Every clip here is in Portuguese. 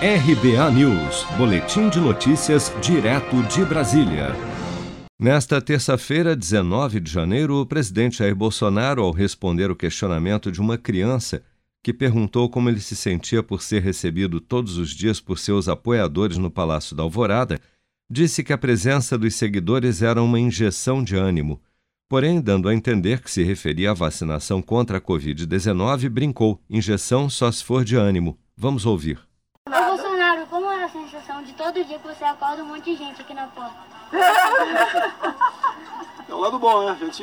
RBA News, Boletim de Notícias, direto de Brasília. Nesta terça-feira, 19 de janeiro, o presidente Jair Bolsonaro, ao responder o questionamento de uma criança que perguntou como ele se sentia por ser recebido todos os dias por seus apoiadores no Palácio da Alvorada, disse que a presença dos seguidores era uma injeção de ânimo. Porém, dando a entender que se referia à vacinação contra a Covid-19, brincou: injeção só se for de ânimo. Vamos ouvir. É de todo dia que você acorda um monte de gente aqui na porta? É um lado bom, né? A gente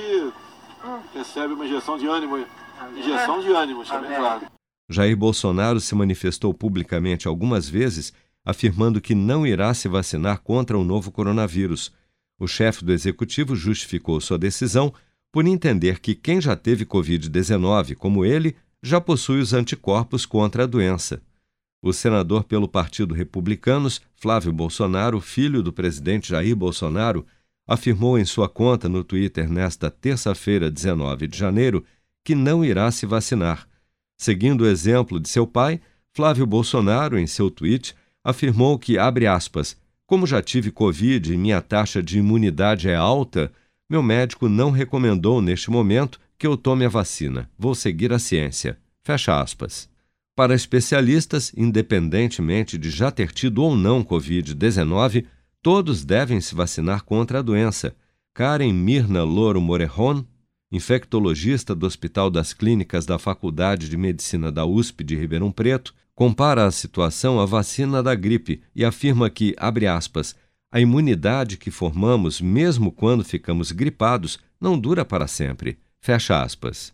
recebe uma injeção de ânimo. Injeção de ânimo, também, claro. Jair Bolsonaro se manifestou publicamente algumas vezes, afirmando que não irá se vacinar contra o novo coronavírus. O chefe do executivo justificou sua decisão por entender que quem já teve Covid-19, como ele, já possui os anticorpos contra a doença. O senador pelo Partido Republicanos, Flávio Bolsonaro, filho do presidente Jair Bolsonaro, afirmou em sua conta no Twitter nesta terça-feira, 19 de janeiro, que não irá se vacinar. Seguindo o exemplo de seu pai, Flávio Bolsonaro, em seu tweet, afirmou que, abre aspas, como já tive Covid e minha taxa de imunidade é alta, meu médico não recomendou neste momento que eu tome a vacina. Vou seguir a ciência. Fecha aspas. Para especialistas, independentemente de já ter tido ou não Covid-19, todos devem se vacinar contra a doença. Karen Mirna Loro Morejon, infectologista do Hospital das Clínicas da Faculdade de Medicina da USP de Ribeirão Preto, compara a situação à vacina da gripe e afirma que, abre aspas, a imunidade que formamos mesmo quando ficamos gripados não dura para sempre. Fecha aspas.